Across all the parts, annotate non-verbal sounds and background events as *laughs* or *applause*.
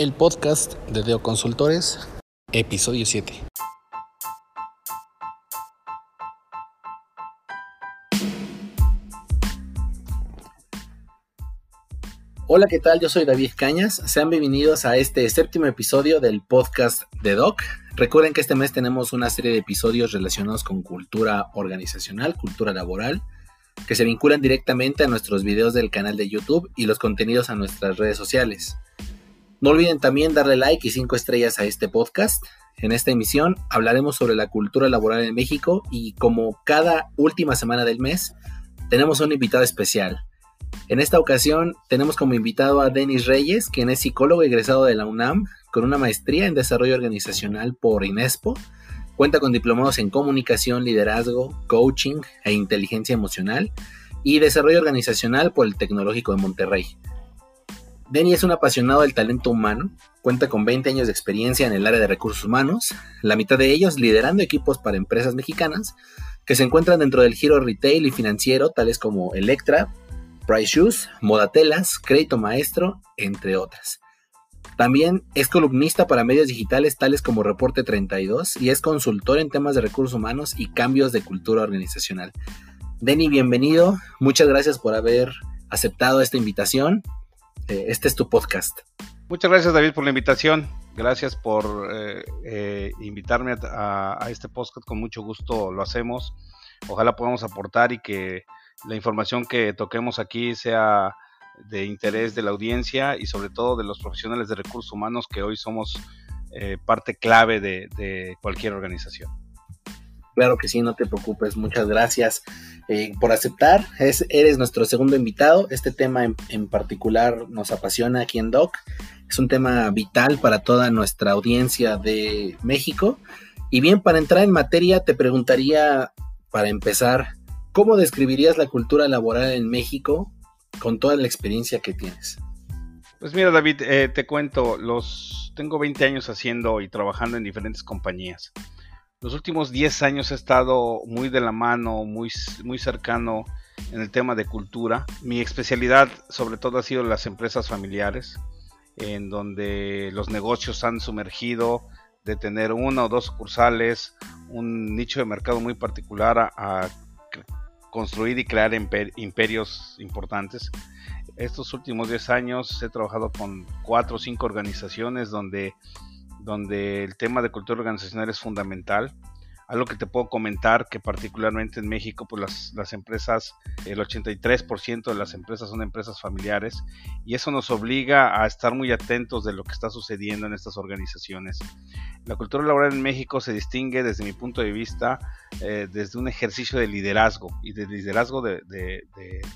El podcast de Deo Consultores, episodio 7. Hola, ¿qué tal? Yo soy David Cañas. Sean bienvenidos a este séptimo episodio del podcast de Doc. Recuerden que este mes tenemos una serie de episodios relacionados con cultura organizacional, cultura laboral, que se vinculan directamente a nuestros videos del canal de YouTube y los contenidos a nuestras redes sociales. No olviden también darle like y 5 estrellas a este podcast. En esta emisión hablaremos sobre la cultura laboral en México y como cada última semana del mes, tenemos un invitado especial. En esta ocasión tenemos como invitado a Denis Reyes, quien es psicólogo egresado de la UNAM con una maestría en desarrollo organizacional por INESPO. Cuenta con diplomados en comunicación, liderazgo, coaching e inteligencia emocional y desarrollo organizacional por el Tecnológico de Monterrey. Denny es un apasionado del talento humano, cuenta con 20 años de experiencia en el área de recursos humanos, la mitad de ellos liderando equipos para empresas mexicanas que se encuentran dentro del giro retail y financiero, tales como Electra, Price Shoes, Modatelas, Crédito Maestro, entre otras. También es columnista para medios digitales tales como Reporte 32 y es consultor en temas de recursos humanos y cambios de cultura organizacional. Denny, bienvenido. Muchas gracias por haber aceptado esta invitación. Eh, este es tu podcast. Muchas gracias David por la invitación. Gracias por eh, eh, invitarme a, este podcast. Con mucho gusto lo hacemos. Ojalá podamos aportar y que la información que toquemos aquí sea de interés de la audiencia y sobre todo de los profesionales de recursos humanos que hoy somos parte clave de cualquier organización. Claro que sí, no te preocupes. Muchas gracias eh, por aceptar. Es, eres nuestro segundo invitado. Este tema en, particular nos apasiona aquí en Doc. Es un tema vital para toda nuestra audiencia de México. Y bien, para entrar en materia, te preguntaría, para empezar, ¿cómo describirías la cultura laboral en México con toda la experiencia que tienes? Pues mira, David, eh, te cuento, los tengo 20 años haciendo y trabajando en diferentes compañías. Los últimos 10 años he estado muy de la mano, muy, muy cercano en el tema de cultura. Mi especialidad sobre todo ha sido las empresas familiares, en donde los negocios han sumergido de tener una o dos sucursales, un nicho de mercado muy particular a, a construir y crear imperios importantes. Estos últimos 10 años he trabajado con 4 o 5 organizaciones donde donde el tema de cultura organizacional es fundamental. Algo que te puedo comentar que particularmente en México, pues las, las empresas, el 83% de las empresas son empresas familiares y eso nos obliga a estar muy atentos de lo que está sucediendo en estas organizaciones. La cultura laboral en México se distingue desde mi punto de vista eh, desde un ejercicio de liderazgo y de liderazgo de, de,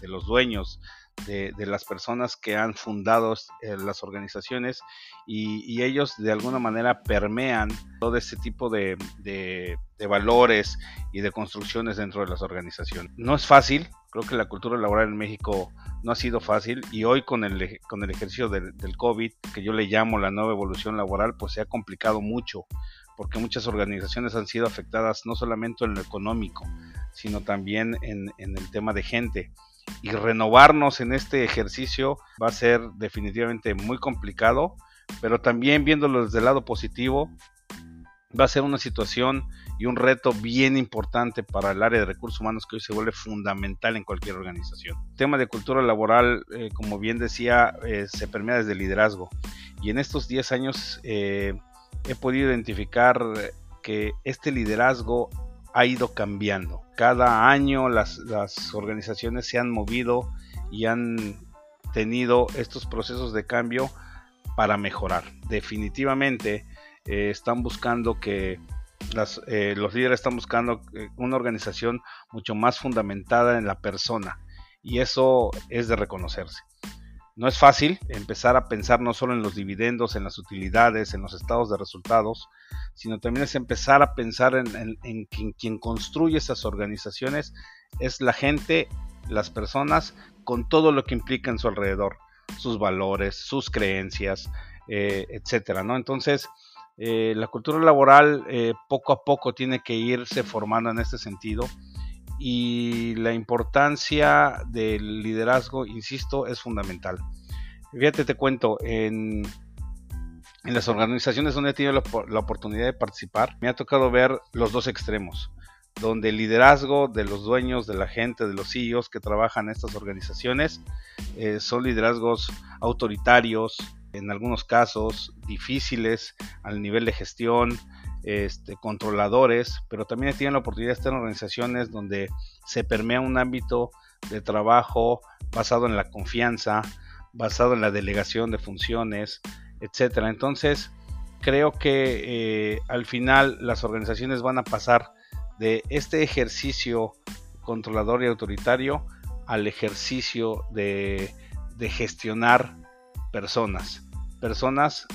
los dueños, de, las personas que han fundado eh, las organizaciones y, ellos de alguna manera permean todo este tipo de, valores y de construcciones dentro de las organizaciones. No es fácil, creo que la cultura laboral en México no ha sido fácil y hoy con el, con el ejercicio del, COVID, que yo le llamo la nueva evolución laboral, pues se ha complicado mucho porque muchas organizaciones han sido afectadas no solamente en lo económico, sino también en, en el tema de gente y renovarnos en este ejercicio va a ser definitivamente muy complicado, pero también viéndolo desde el lado positivo, va a ser una situación y un reto bien importante para el área de recursos humanos que hoy se vuelve fundamental en cualquier organización. El tema de cultura laboral, eh, como bien decía, eh, se permea desde el liderazgo. Y en estos 10 años eh, he podido identificar que este liderazgo ha ido cambiando. Cada año las, organizaciones se han movido y han tenido estos procesos de cambio para mejorar. Definitivamente eh, están buscando que eh, los líderes están buscando eh, una organización mucho más fundamentada en la persona y eso es de reconocerse. No es fácil empezar a pensar no solo en los dividendos, en las utilidades, en los estados de resultados, sino también es empezar a pensar en, quien, construye esas organizaciones, es la gente, las personas, con todo lo que implica en su alrededor, sus valores, sus creencias, eh, etcétera, ¿no? Entonces, eh, la cultura laboral eh, poco a poco tiene que irse formando en este sentido y la importancia del liderazgo, insisto, es fundamental. Fíjate, te cuento, en, en las organizaciones donde he tenido la, oportunidad de participar, me ha tocado ver los dos extremos, donde el liderazgo de los dueños, de la gente, de los CEOs que trabajan en estas organizaciones, eh, son liderazgos autoritarios, en algunos casos difíciles al nivel de gestión, este, controladores, pero también tienen la oportunidad de estar en organizaciones donde se permea un ámbito de trabajo basado en la confianza, basado en la delegación de funciones, etcétera. Entonces, creo que eh, al final las organizaciones van a pasar de este ejercicio controlador y autoritario al ejercicio de, de gestionar personas. Personas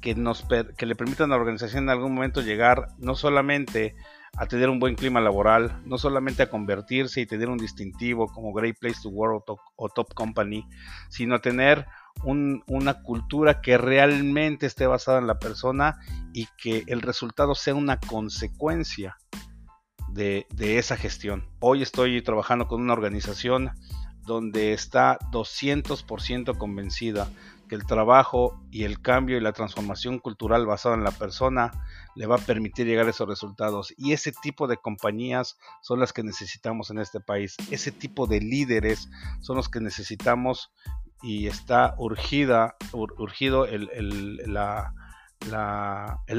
que, nos, que le permitan a la organización en algún momento llegar no solamente a tener un buen clima laboral, no solamente a convertirse y tener un distintivo como Great Place to Work o Top, Company, sino a tener una cultura que realmente esté basada en la persona y que el resultado sea una consecuencia de, de esa gestión. Hoy estoy trabajando con una organización donde está 200% convencida que el trabajo y el cambio y la transformación cultural basada en la persona le va a permitir llegar a esos resultados. Y ese tipo de compañías son las que necesitamos en este país. Ese tipo de líderes son los que necesitamos y está urgida, urgido el, el,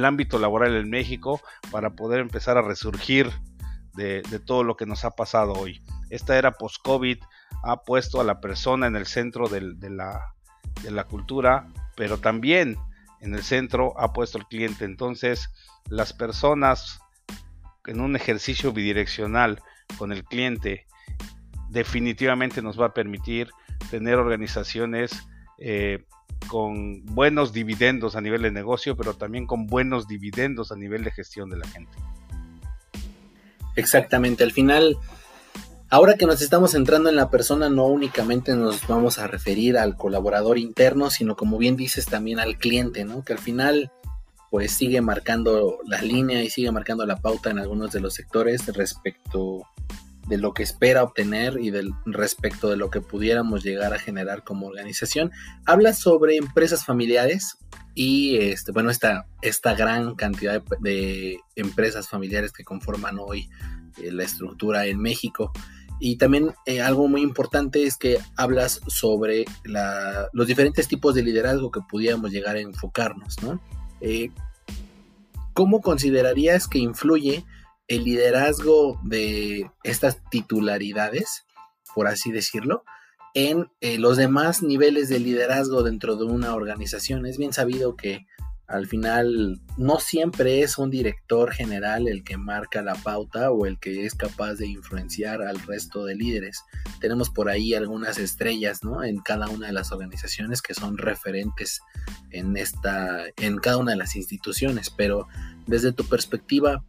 ámbito laboral en México para poder empezar a resurgir de, todo lo que nos ha pasado hoy. Esta era post-COVID ha puesto a la persona en el centro de la de la cultura, pero también en el centro ha puesto el cliente. Entonces, las personas en un ejercicio bidireccional con el cliente definitivamente nos va a permitir tener organizaciones eh, con buenos dividendos a nivel de negocio, pero también con buenos dividendos a nivel de gestión de la gente. Exactamente, al final Ahora que nos estamos centrando en la persona, no únicamente nos vamos a referir al colaborador interno, sino como bien dices también al cliente, ¿no? Que al final pues sigue marcando la línea y sigue marcando la pauta en algunos de los sectores respecto de lo que espera obtener y del respecto de lo que pudiéramos llegar a generar como organización. Habla sobre empresas familiares y este, bueno, esta, esta gran cantidad de, empresas familiares que conforman hoy eh, la estructura en México. Y también eh, algo muy importante es que hablas sobre los diferentes tipos de liderazgo que pudiéramos llegar a enfocarnos, ¿no? Eh, ¿Cómo considerarías que influye el liderazgo de estas titularidades, por así decirlo, en eh, los demás niveles de liderazgo dentro de una organización? Es bien sabido que al final no siempre es un director general el que marca la pauta o el que es capaz de influenciar al resto de líderes. Tenemos por ahí algunas estrellas, ¿no? En cada una de las organizaciones que son referentes en esta, en cada una de las instituciones. Pero desde tu perspectiva,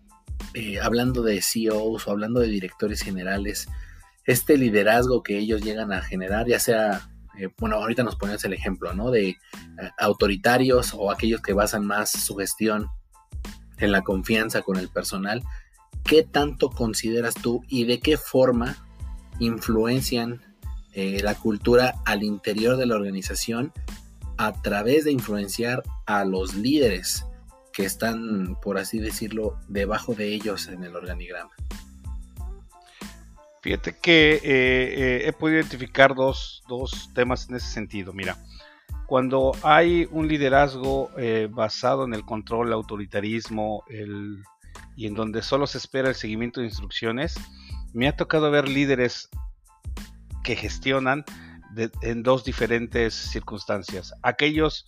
eh, hablando de CEOs o hablando de directores generales, este liderazgo que ellos llegan a generar, ya sea eh, bueno, ahorita nos pones el ejemplo, ¿no? De eh, autoritarios o aquellos que basan más su gestión en la confianza con el personal. ¿Qué tanto consideras tú y de qué forma influencian eh, la cultura al interior de la organización a través de influenciar a los líderes que están, por así decirlo, debajo de ellos en el organigrama? Fíjate que eh, eh, he podido identificar dos, temas en ese sentido. Mira, cuando hay un liderazgo eh, basado en el control, el autoritarismo y en donde solo se espera el seguimiento de instrucciones, me ha tocado ver líderes que gestionan en dos diferentes circunstancias. Aquellos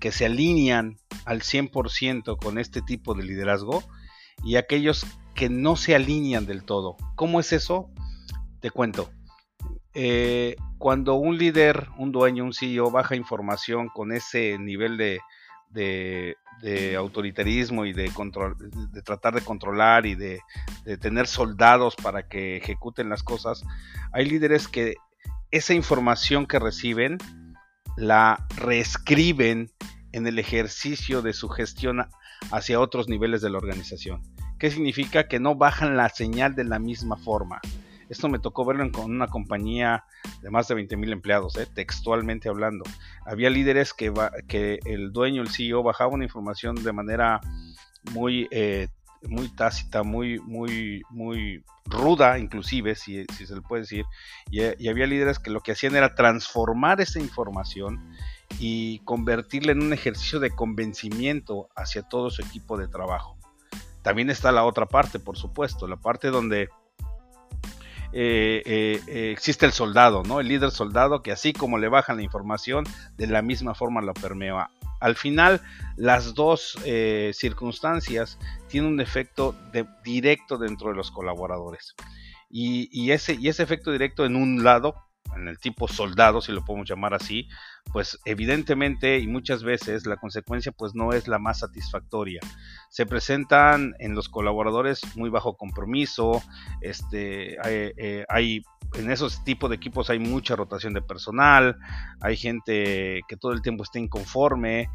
que se alinean al 100% con este tipo de liderazgo y aquellos que no se alinean del todo. ¿Cómo es eso? Te cuento. Eh, cuando un líder, un dueño, un CEO baja información con ese nivel de, autoritarismo y de, control, de tratar de controlar y de, tener soldados para que ejecuten las cosas, hay líderes que esa información que reciben la reescriben en el ejercicio de su gestión hacia otros niveles de la organización. ¿Qué significa? Que no bajan la señal de la misma forma Esto me tocó verlo con una compañía de más de 20 mil empleados, ¿eh? textualmente hablando. Había líderes que, el dueño, el CEO, bajaba una información de manera muy, eh, muy tácita, muy, muy, muy ruda, inclusive, si, se le puede decir. Y había líderes que lo que hacían era transformar esa información y convertirla en un ejercicio de convencimiento hacia todo su equipo de trabajo. También está la otra parte, por supuesto, la parte donde eh, eh, eh, existe el soldado, ¿no? El líder soldado que así como le bajan la información, de la misma forma lo permea. Al final, las dos circunstancias tienen un efecto directo dentro de los colaboradores. Y ese efecto directo en un lado en el tipo soldado, si lo podemos llamar así, pues evidentemente y muchas veces la consecuencia pues no es la más satisfactoria. Se presentan en los colaboradores muy bajo compromiso, este, hay, hay en esos tipos de equipos hay mucha rotación de personal, hay gente que todo el tiempo está inconforme,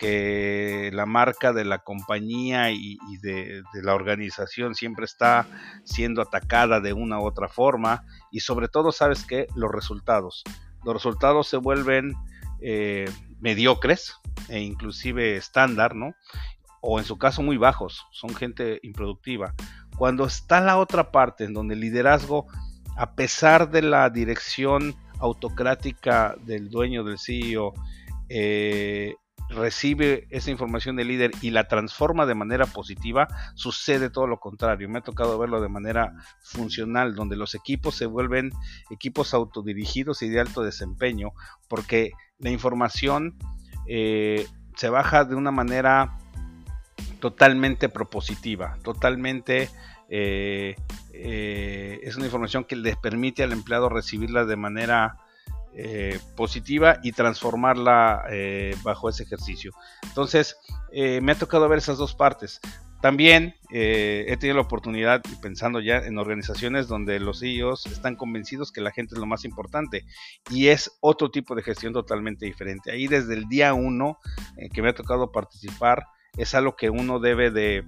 que la marca de la compañía y, de, la organización siempre está siendo atacada de una u otra forma y sobre todo, ¿sabes qué? Los resultados. Los resultados se vuelven eh, mediocres e inclusive estándar, ¿no? O en su caso muy bajos, son gente improductiva. Cuando está la otra parte en donde el liderazgo, a pesar de la dirección autocrática del dueño del CEO, eh, recibe esa información del líder y la transforma de manera positiva, sucede todo lo contrario. Me ha tocado verlo de manera funcional, donde los equipos se vuelven equipos autodirigidos y de alto desempeño, porque la información eh, se baja de una manera totalmente propositiva, totalmente... Eh, eh, es una información que les permite al empleado recibirla de manera eh, positiva y transformarla eh, bajo ese ejercicio. Entonces, eh, me ha tocado ver esas dos partes. También he tenido la oportunidad, pensando ya en organizaciones donde los CEOs están convencidos que la gente es lo más importante y es otro tipo de gestión totalmente diferente. Ahí desde el día uno que me ha tocado participar, es algo que uno debe de,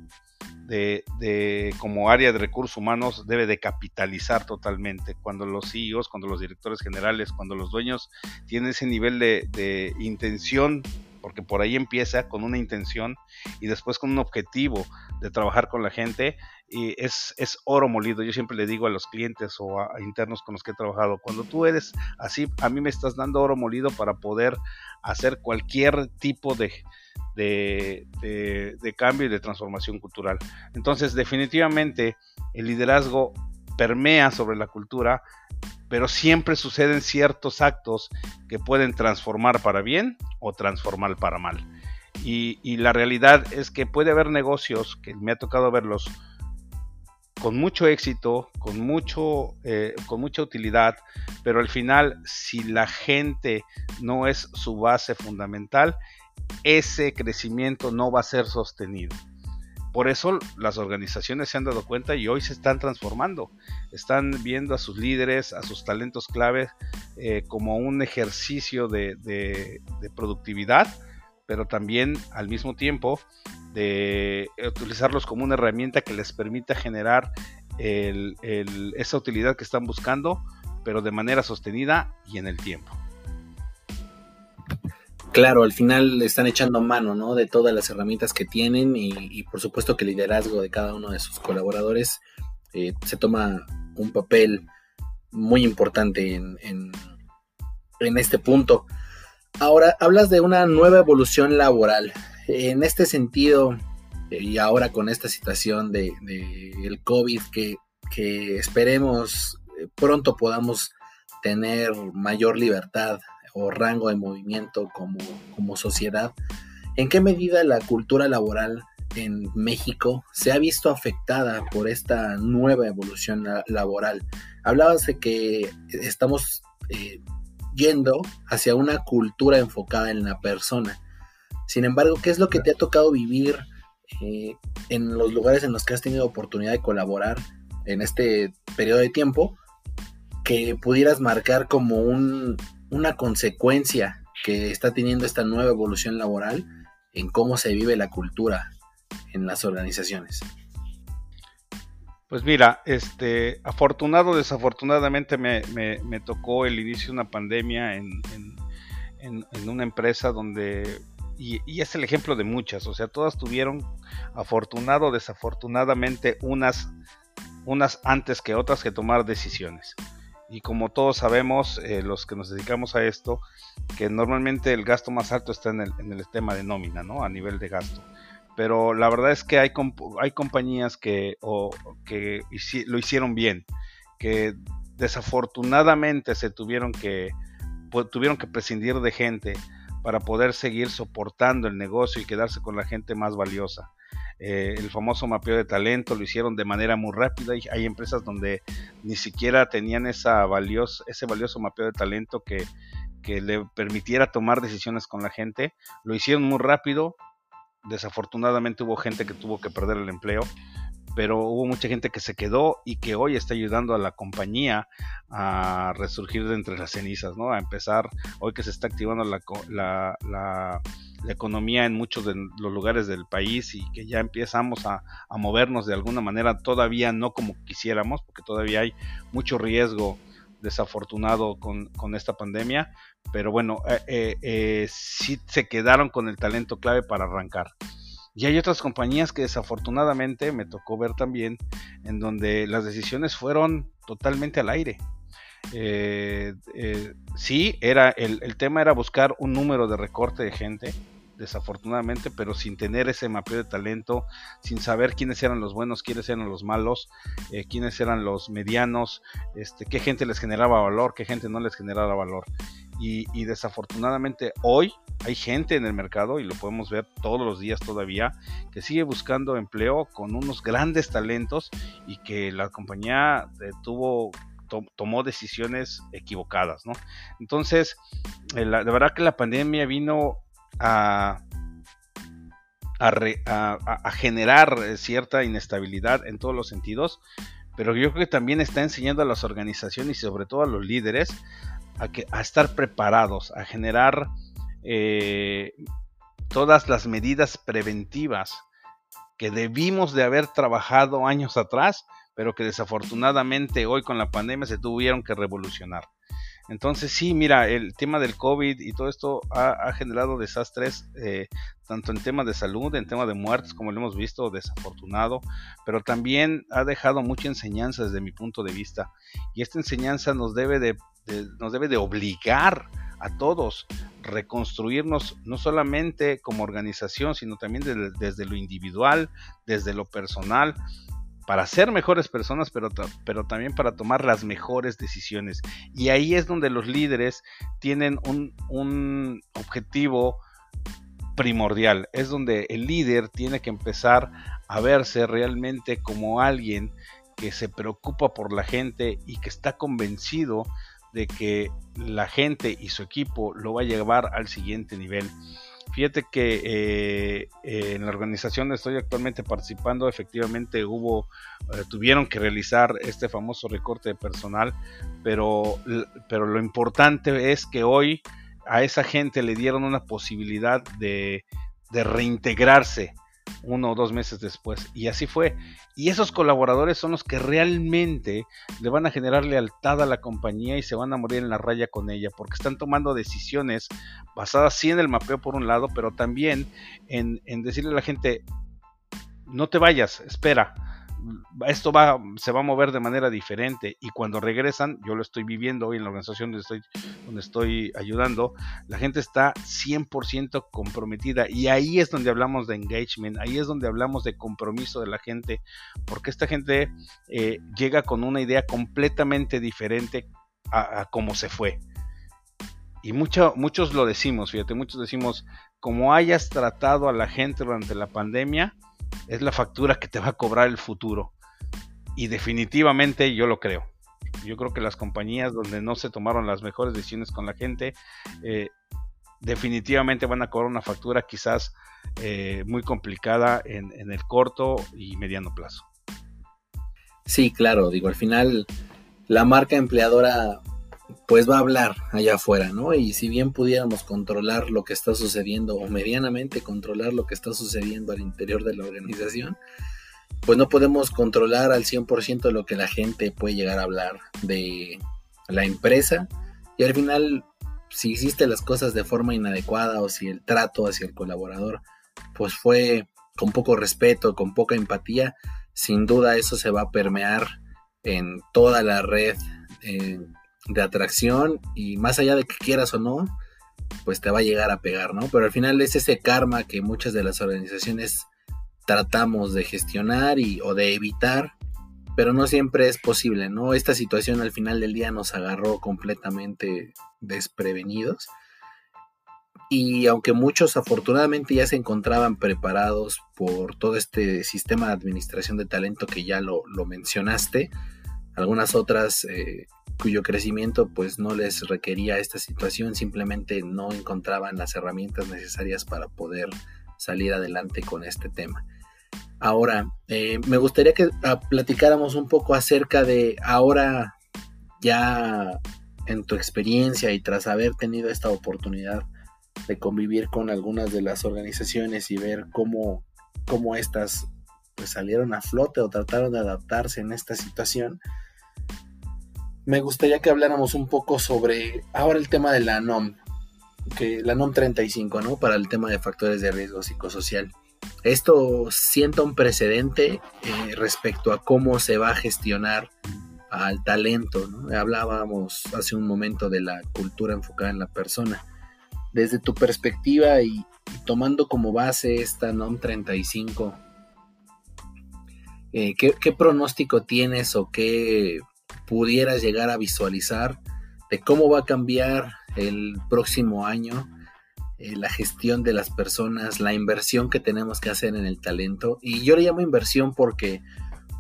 de, como área de recursos humanos debe de capitalizar totalmente. Cuando los CEOs, cuando los directores generales, cuando los dueños tienen ese nivel de, intención, porque por ahí empieza con una intención y después con un objetivo de trabajar con la gente, y es, es oro molido. Yo siempre le digo a los clientes o a, internos con los que he trabajado, cuando tú eres así, a mí me estás dando oro molido para poder hacer cualquier tipo de, de, cambio y de transformación cultural. Entonces, definitivamente, el liderazgo permea sobre la cultura, pero siempre suceden ciertos actos que pueden transformar para bien o transformar para mal. Y, la realidad es que puede haber negocios, que me ha tocado verlos, con mucho éxito, con, mucho, eh, con mucha utilidad, pero al final, si la gente no es su base fundamental, ese crecimiento no va a ser sostenido. Por eso las organizaciones se han dado cuenta y hoy se están transformando. Están viendo a sus líderes, a sus talentos claves eh, como un ejercicio de, productividad, pero también al mismo tiempo de utilizarlos como una herramienta que les permita generar esa utilidad que están buscando, pero de manera sostenida y en el tiempo. Claro, al final están echando mano, ¿no? De todas las herramientas que tienen y, por supuesto que el liderazgo de cada uno de sus colaboradores eh, se toma un papel muy importante en, en, este punto. Ahora, hablas de una nueva evolución laboral. En este sentido, eh, y ahora con esta situación de, el COVID, que, que esperemos eh, pronto podamos tener mayor libertad o rango de movimiento como, como sociedad, ¿en qué medida la cultura laboral en México se ha visto afectada por esta nueva evolución laboral? Hablabas de que estamos eh, yendo hacia una cultura enfocada en la persona. Sin embargo, ¿qué es lo que te ha tocado vivir eh, en los lugares en los que has tenido oportunidad de colaborar en este periodo de tiempo que pudieras marcar como un, una consecuencia que está teniendo esta nueva evolución laboral en cómo se vive la cultura en las organizaciones? Pues mira, este, afortunado, desafortunadamente me, me, tocó el inicio de una pandemia en, en, en, una empresa donde, y, y, es el ejemplo de muchas, o sea, todas tuvieron, afortunado, desafortunadamente, unas, unas antes que otras que tomar decisiones. Y como todos sabemos, eh, los que nos dedicamos a esto, que normalmente el gasto más alto está en el, tema de nómina, ¿no? A nivel de gasto pero la verdad es que hay, hay compañías que, que lo hicieron bien, que desafortunadamente se tuvieron que, tuvieron que prescindir de gente para poder seguir soportando el negocio y quedarse con la gente más valiosa. Eh, el famoso mapeo de talento lo hicieron de manera muy rápida y hay empresas donde ni siquiera tenían esa ese valioso mapeo de talento que, que le permitiera tomar decisiones con la gente. Lo hicieron muy rápido, Desafortunadamente hubo gente que tuvo que perder el empleo, pero hubo mucha gente que se quedó y que hoy está ayudando a la compañía a resurgir de entre las cenizas, ¿no? A empezar, hoy que se está activando la, la, la, economía en muchos de los lugares del país y que ya empezamos a, a, movernos de alguna manera, todavía no como quisiéramos, porque todavía hay mucho riesgo desafortunado con, con esta pandemia, pero bueno, eh, eh, eh, sí se quedaron con el talento clave para arrancar. Y hay otras compañías que desafortunadamente me tocó ver también, en donde las decisiones fueron totalmente al aire. sí, era el, el, tema era buscar un número de recorte de gente, desafortunadamente, pero sin tener ese mapeo de talento, sin saber quiénes eran los buenos, quiénes eran los malos, eh, quiénes eran los medianos, este, qué gente les generaba valor, qué gente no les generaba valor. Y, desafortunadamente hoy hay gente en el mercado, y lo podemos ver todos los días todavía, que sigue buscando empleo con unos grandes talentos y que la compañía eh, tuvo tomó decisiones equivocadas, ¿no? Entonces, eh, la, verdad que la pandemia vino a, a, generar cierta inestabilidad en todos los sentidos, pero yo creo que también está enseñando a las organizaciones y sobre todo a los líderes a, que, a estar preparados, a generar eh, todas las medidas preventivas que debimos de haber trabajado años atrás, pero que desafortunadamente hoy con la pandemia se tuvieron que revolucionar. Entonces sí, mira, el tema del COVID y todo esto ha, generado desastres, eh, tanto en temas de salud, en temas de muertes, como lo hemos visto, desafortunado, pero también ha dejado mucha enseñanza desde mi punto de vista. Y esta enseñanza nos debe de, nos debe de obligar a todos reconstruirnos no solamente como organización, sino también desde lo individual, desde lo personal, para ser mejores personas, pero, pero también para tomar las mejores decisiones. Y ahí es donde los líderes tienen un, un objetivo primordial. Es donde el líder tiene que empezar a verse realmente como alguien que se preocupa por la gente y que está convencido de que la gente y su equipo lo va a llevar al siguiente nivel. Fíjate que eh, eh, en la organización donde estoy actualmente participando, efectivamente hubo, eh, tuvieron que realizar este famoso recorte de personal, pero, pero lo importante es que hoy a esa gente le dieron una posibilidad de, de reintegrarse uno o dos meses después. Y así fue. Y esos colaboradores son los que realmente le van a generar lealtad a la compañía y se van a morir en la raya con ella, porque están tomando decisiones basadas sí en el mapeo por un lado, pero también en, en decirle a la gente, no te vayas, espera esto va, se va a mover de manera diferente y cuando regresan, yo lo estoy viviendo hoy en la organización donde estoy, donde estoy ayudando, la gente está 100% comprometida y ahí es donde hablamos de engagement, ahí es donde hablamos de compromiso de la gente, porque esta gente eh, llega con una idea completamente diferente a, cómo se fue. Y mucho, muchos lo decimos, fíjate, muchos decimos, como hayas tratado a la gente durante la pandemia, es la factura que te va a cobrar el futuro. Y definitivamente yo lo creo. Yo creo que las compañías donde no se tomaron las mejores decisiones con la gente, eh, definitivamente van a cobrar una factura quizás eh, muy complicada en, en el corto y mediano plazo. Sí, claro, digo, al final la marca empleadora pues va a hablar allá afuera, ¿no? Y si bien pudiéramos controlar lo que está sucediendo o medianamente controlar lo que está sucediendo al interior de la organización, pues no podemos controlar al 100% lo que la gente puede llegar a hablar de la empresa y al final si hiciste las cosas de forma inadecuada o si el trato hacia el colaborador pues fue con poco respeto, con poca empatía, sin duda eso se va a permear en toda la red de atracción y más allá de que quieras o no, pues te va a llegar a pegar, ¿no? Pero al final es ese karma que muchas de las organizaciones tratamos de gestionar y, o de evitar, pero no siempre es posible, ¿no? Esta situación al final del día nos agarró completamente desprevenidos y aunque muchos afortunadamente ya se encontraban preparados por todo este sistema de administración de talento que ya lo, mencionaste, algunas otras eh, cuyo crecimiento pues no les requería esta situación, simplemente no encontraban las herramientas necesarias para poder salir adelante con este tema. Ahora, eh, me gustaría que ah, platicáramos un poco acerca de ahora ya en tu experiencia y tras haber tenido esta oportunidad de convivir con algunas de las organizaciones y ver cómo, cómo estas pues, salieron a flote o trataron de adaptarse en esta situación, me gustaría que habláramos un poco sobre ahora el tema de la NOM, que la NOM 35, ¿no? Para el tema de factores de riesgo psicosocial. Esto sienta un precedente eh, respecto a cómo se va a gestionar al talento. ¿no? Hablábamos hace un momento de la cultura enfocada en la persona. Desde tu perspectiva y, tomando como base esta NOM 35, eh, ¿qué, ¿qué, pronóstico tienes o qué pudieras llegar a visualizar de cómo va a cambiar el próximo año eh, la gestión de las personas, la inversión que tenemos que hacer en el talento. Y yo le llamo inversión porque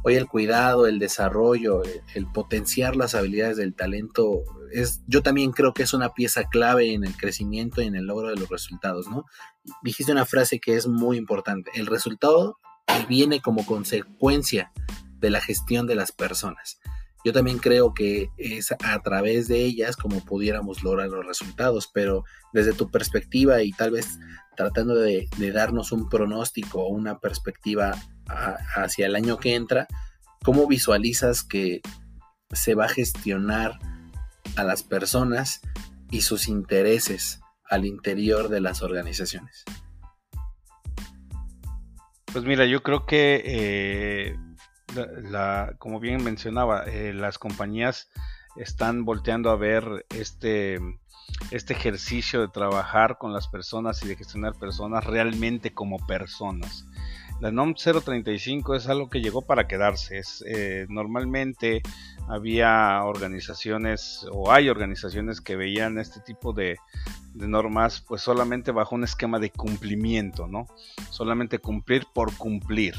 hoy el cuidado, el desarrollo, el, potenciar las habilidades del talento, es, yo también creo que es una pieza clave en el crecimiento y en el logro de los resultados, ¿no? Dijiste una frase que es muy importante, el resultado viene como consecuencia de la gestión de las personas. Yo también creo que es a través de ellas como pudiéramos lograr los resultados, pero desde tu perspectiva y tal vez tratando de, darnos un pronóstico o una perspectiva hacia el año que entra, ¿cómo visualizas que se va a gestionar a las personas y sus intereses al interior de las organizaciones? Pues mira, yo creo que eh, la, como bien mencionaba, eh, las compañías están volteando a ver este, este ejercicio de trabajar con las personas y de gestionar personas realmente como personas. La NOM 035 es algo que llegó para quedarse. Eh, normalmente había organizaciones o hay organizaciones que veían este tipo de, de, normas pues solamente bajo un esquema de cumplimiento, ¿no? Solamente cumplir por cumplir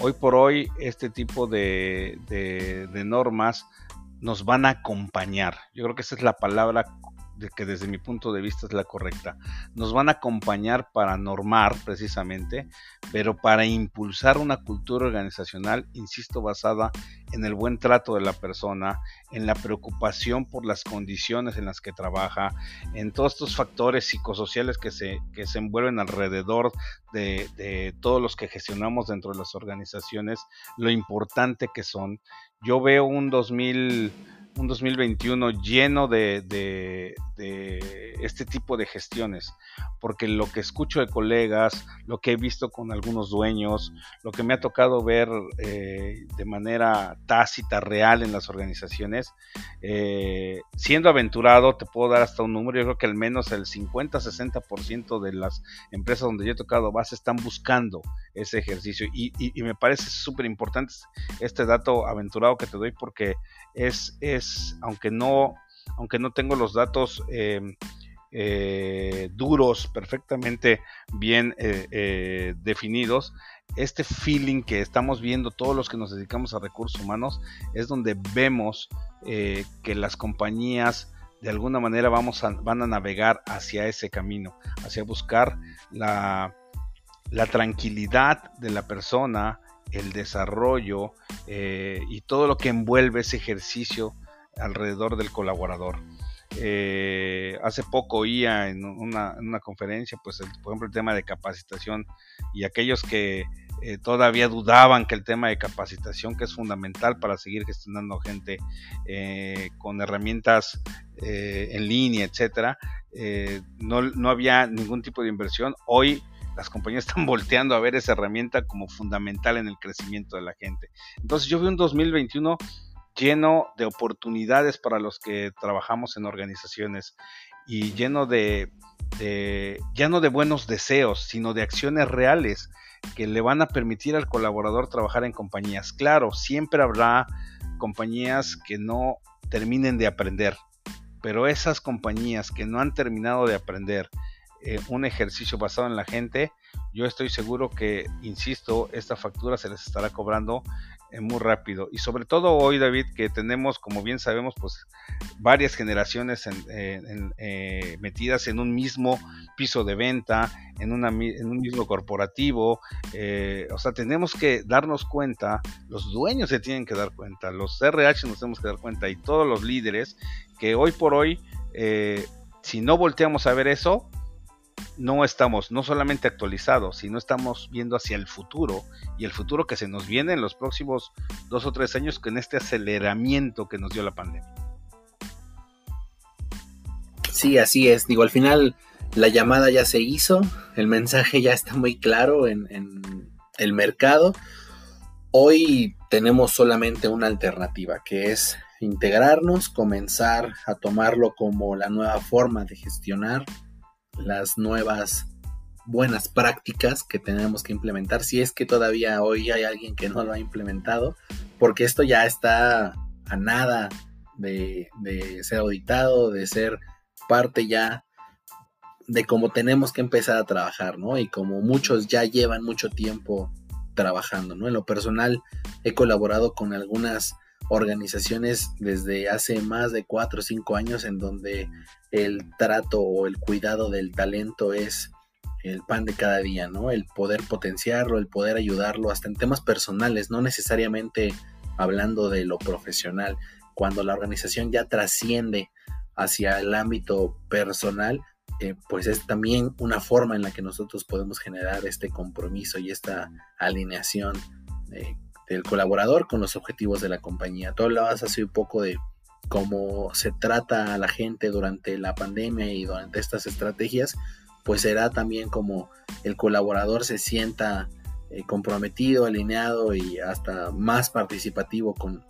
hoy por hoy este tipo de, normas nos van a acompañar. Yo creo que esa es la palabra que desde mi punto de vista es la correcta. Nos van a acompañar para normar precisamente, pero para impulsar una cultura organizacional, insisto, basada en el buen trato de la persona, en la preocupación por las condiciones en las que trabaja, en todos estos factores psicosociales que se, que se envuelven alrededor de, de todos los que gestionamos dentro de las organizaciones, lo importante que son. Yo veo un 2000 un 2021 lleno de, de, este tipo de gestiones, porque lo que escucho de colegas, lo que he visto con algunos dueños, lo que me ha tocado ver eh, de manera tácita, real en las organizaciones, eh, siendo aventurado, te puedo dar hasta un número, yo creo que al menos el 50-60% de las empresas donde yo he tocado base están buscando ese ejercicio. Y, y me parece súper importante este dato aventurado que te doy porque es, es aunque no, aunque no tengo los datos em, eh, duros, perfectamente bien eh, eh, definidos, este feeling que estamos viendo todos los que nos dedicamos a recursos humanos es donde vemos que las compañías de alguna manera vamos a, van a navegar hacia ese camino, hacia buscar la, la tranquilidad de la persona, el desarrollo eh, y todo lo que envuelve ese ejercicio alrededor del colaborador. Eh, hace poco oía en una, conferencia, pues por ejemplo el tema de capacitación y aquellos que eh, todavía dudaban que el tema de capacitación, que es fundamental para seguir gestionando gente eh, con herramientas en línea, etcétera, no, no había ningún tipo de inversión. Hoy las compañías *laughs* están volteando a ver esa herramienta como fundamental en el crecimiento de la gente. Entonces yo vi un 2021 lleno de oportunidades para los que trabajamos en organizaciones y lleno de, ya no de buenos deseos, sino de acciones reales que le van a permitir al colaborador trabajar en compañías. Claro, siempre habrá compañías que no terminen de aprender, pero esas compañías que no han terminado de aprender eh, un ejercicio basado en la gente, yo estoy seguro que, insisto, esta factura se les estará cobrando muy rápido. Y sobre todo hoy, David, que tenemos, como bien sabemos, pues varias generaciones eh, metidas en un mismo piso de venta, en, un mismo corporativo. o sea, tenemos que darnos cuenta, los dueños se tienen que dar cuenta, los RH nos tenemos que dar cuenta y todos los líderes que hoy por hoy, si no volteamos a ver eso, no estamos no solamente actualizados, sino estamos viendo hacia el futuro y el futuro que se nos viene en los próximos dos o tres años con este aceleramiento que nos dio la pandemia. Sí, así es. Digo, al final la llamada ya se hizo, el mensaje ya está muy claro en, el mercado. Hoy tenemos solamente una alternativa, que es integrarnos, comenzar a tomarlo como la nueva forma de gestionar las nuevas buenas prácticas que tenemos que implementar, si es que todavía hoy hay alguien que no lo ha implementado, porque esto ya está a nada de, ser auditado, de ser parte ya de cómo tenemos que empezar a trabajar, ¿no? Y como muchos ya llevan mucho tiempo trabajando, ¿no? En lo personal he colaborado con algunas organizaciones desde hace más de 4 o 5 años en donde el trato o el cuidado del talento es el pan de cada día, ¿no? El poder potenciarlo, el poder ayudarlo, hasta en temas personales, no necesariamente hablando de lo profesional. Cuando la organización ya trasciende hacia el ámbito personal, eh, pues es también una forma en la que nosotros podemos generar este compromiso y esta alineación eh, del colaborador con los objetivos de la compañía. Tú hablabas hace un poco de cómo se trata a la gente durante la pandemia y durante estas estrategias, pues será también como el colaborador se sienta eh, comprometido, alineado y hasta más participativo con,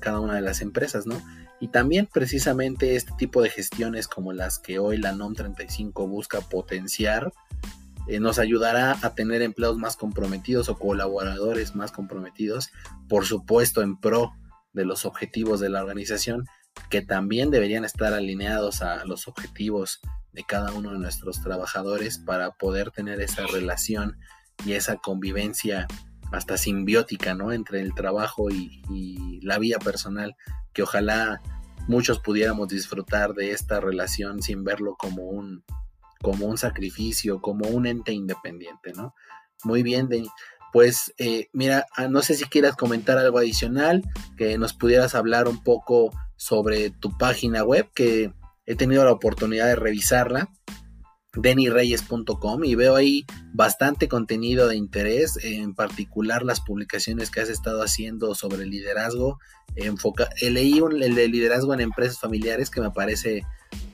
cada una de las empresas, ¿no? Y también precisamente este tipo de gestiones como las que hoy la NOM 35 busca potenciar, eh, nos ayudará a tener empleados más comprometidos o colaboradores más comprometidos, por supuesto en pro de los objetivos de la organización, que también deberían estar alineados a los objetivos de cada uno de nuestros trabajadores para poder tener esa relación y esa convivencia hasta simbiótica, ¿no? Entre el trabajo y, y la vida personal, que ojalá muchos pudiéramos disfrutar de esta relación sin verlo como un, como un sacrificio, como un ente independiente, ¿no? Muy bien, Pues eh, mira, ah, no sé si quieras comentar algo adicional, que nos pudieras hablar un poco sobre tu página web, que he tenido la oportunidad de revisarla, denireyes.com, y veo ahí bastante contenido de interés, en particular las publicaciones que has estado haciendo sobre liderazgo. Enfoca leí el de liderazgo en empresas familiares que me parece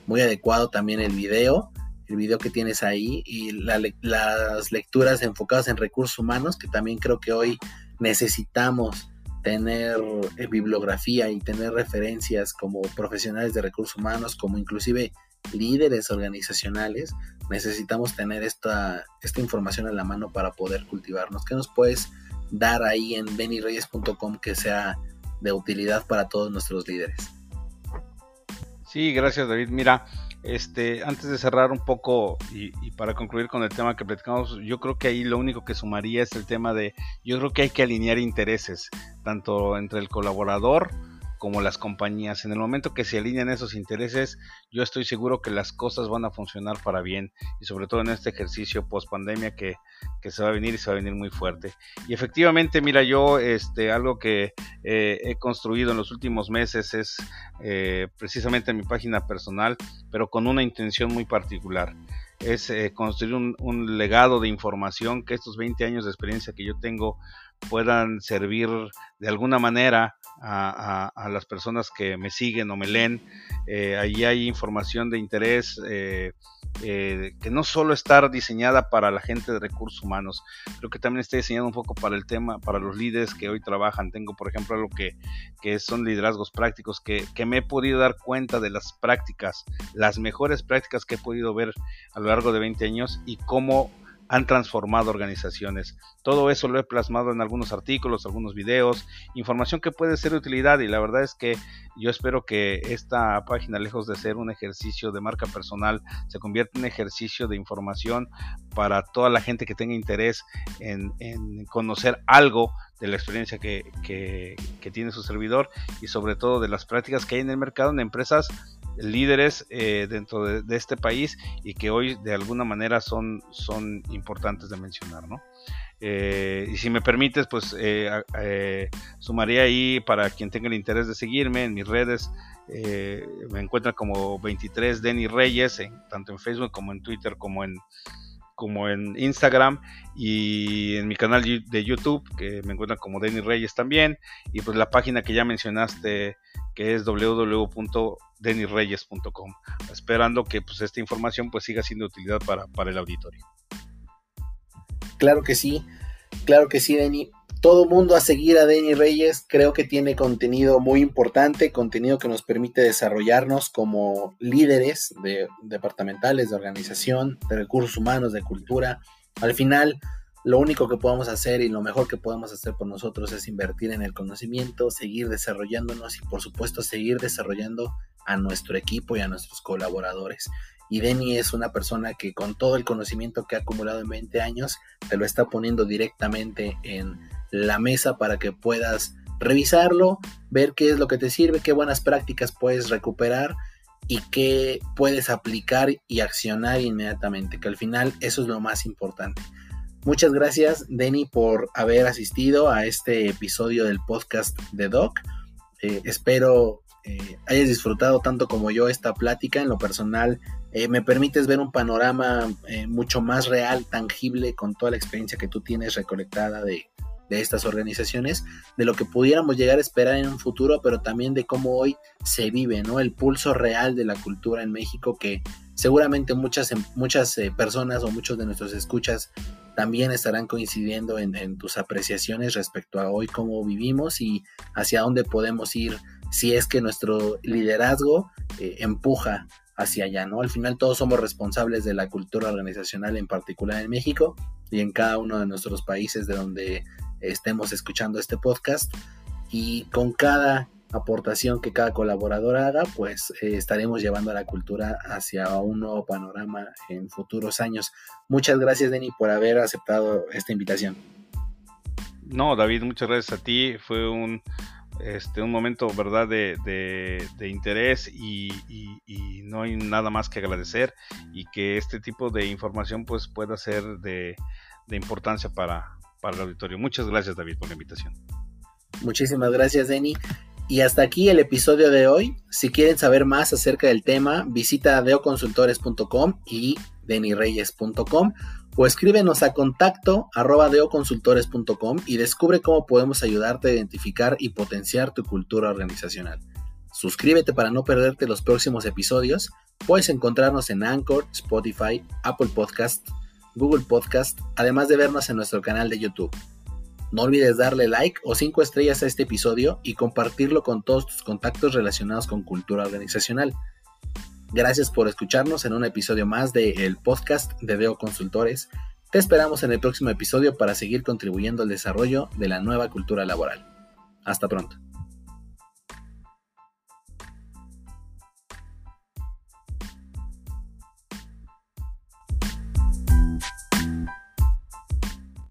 muy adecuado también el video el video que tienes ahí y las lecturas enfocadas en recursos humanos, que también creo que hoy necesitamos tener eh, bibliografía y tener referencias como profesionales de recursos humanos, como inclusive líderes organizacionales, necesitamos tener esta, esta información en la mano para poder cultivarnos. ¿Qué nos puedes dar ahí en benireyes.com que sea de utilidad para todos nuestros líderes? Sí, gracias David. Mira, este, antes de cerrar un poco y, para concluir con el tema que platicamos, yo creo que ahí lo único que sumaría es el tema de, yo creo que hay que alinear intereses, tanto entre el colaborador como las compañías. En el momento que se alinean esos intereses, yo estoy seguro que las cosas van a funcionar para bien y sobre todo en este ejercicio post pandemia que, se va a venir y se va a venir muy fuerte. Y efectivamente, mira, yo este, algo que eh, he construido en los últimos meses es eh, precisamente mi página personal, pero con una intención muy particular. es eh, construir un, legado de información, que estos 20 años de experiencia que yo tengo puedan servir de alguna manera a, las personas que me siguen o me leen. Eh, hay información de interés eh, eh, que no solo está diseñada para la gente de recursos humanos, creo que también está diseñada un poco para el tema, para los líderes que hoy trabajan. Tengo, por ejemplo, lo que, que son liderazgos prácticos, que, que me he podido dar cuenta de las prácticas, las mejores prácticas que he podido ver a lo largo de 20 años y cómo han transformado organizaciones. Todo eso lo he plasmado en algunos artículos, algunos videos, información que puede ser de utilidad y la verdad es que yo espero que esta página, lejos de ser un ejercicio de marca personal, se convierta en un ejercicio de información para toda la gente que tenga interés en, conocer algo de la experiencia que, que tiene su servidor y sobre todo de las prácticas que hay en el mercado en empresas líderes eh, dentro de, este país y que hoy de alguna manera son, son importantes de mencionar, ¿no? Eh, y si me permites, pues eh, sumaría ahí para quien tenga el interés de seguirme en mis redes. me encuentran como 23 Denny Reyes, tanto en Facebook como en Twitter como en, como en Instagram y en mi canal de YouTube que me encuentran como Denny Reyes también y pues la página que ya mencionaste que es www.denireyes.com esperando que pues esta información pues siga siendo de utilidad para, para el auditorio. Claro que sí, claro que sí, Denny. Todo mundo a seguir a Denny Reyes, creo que tiene contenido muy importante, contenido que nos permite desarrollarnos como líderes de, departamentales, de organización, de recursos humanos, de cultura. Al final, lo único que podemos hacer y lo mejor que podemos hacer por nosotros es invertir en el conocimiento, seguir desarrollándonos y por supuesto seguir desarrollando a nuestro equipo y a nuestros colaboradores. Y Denny es una persona que con todo el conocimiento que ha acumulado en 20 años, te lo está poniendo directamente en la mesa para que puedas revisarlo, ver qué es lo que te sirve, qué buenas prácticas puedes recuperar y qué puedes aplicar y accionar inmediatamente, que al final eso es lo más importante. Muchas gracias, Denny, por haber asistido a este episodio del podcast de Doc. Eh, espero eh, hayas disfrutado tanto como yo esta plática. En lo personal, eh, me permites ver un panorama mucho más real, tangible, con toda la experiencia que tú tienes recolectada de, de estas organizaciones, de lo que pudiéramos llegar a esperar en un futuro, pero también de cómo hoy se vive, ¿no? El pulso real de la cultura en México que seguramente muchas, muchas personas o muchos de nuestros escuchas también estarán coincidiendo en, tus apreciaciones respecto a hoy cómo vivimos y hacia dónde podemos ir si es que nuestro liderazgo eh, empuja hacia allá, ¿no? Al final todos somos responsables de la cultura organizacional, en particular en México y en cada uno de nuestros países de donde estemos escuchando este podcast. Y con cada aportación que cada colaborador haga, pues eh, estaremos llevando a la cultura hacia un nuevo panorama en futuros años. Muchas gracias, Denny, por haber aceptado esta invitación. No, David, muchas gracias a ti. Fue un, este, un momento, ¿verdad?, de, interés y, no hay nada más que agradecer y que este tipo de información pues pueda ser de, importancia para, para el auditorio. Muchas gracias, David, por la invitación. Muchísimas gracias, Denny. Y hasta aquí el episodio de hoy. Si quieren saber más acerca del tema, visita deoconsultores.com y denireyes.com o escríbenos a contacto arroba deoconsultores.com y descubre cómo podemos ayudarte a identificar y potenciar tu cultura organizacional. Suscríbete para no perderte los próximos episodios. Puedes encontrarnos en Anchor, Spotify, Apple Podcast, Google Podcast, además de vernos en nuestro canal de YouTube. No olvides darle like o 5 estrellas a este episodio y compartirlo con todos tus contactos relacionados con cultura organizacional. Gracias por escucharnos en un episodio más de el podcast de Deo Consultores. Te esperamos en el próximo episodio para seguir contribuyendo al desarrollo de la nueva cultura laboral. Hasta pronto.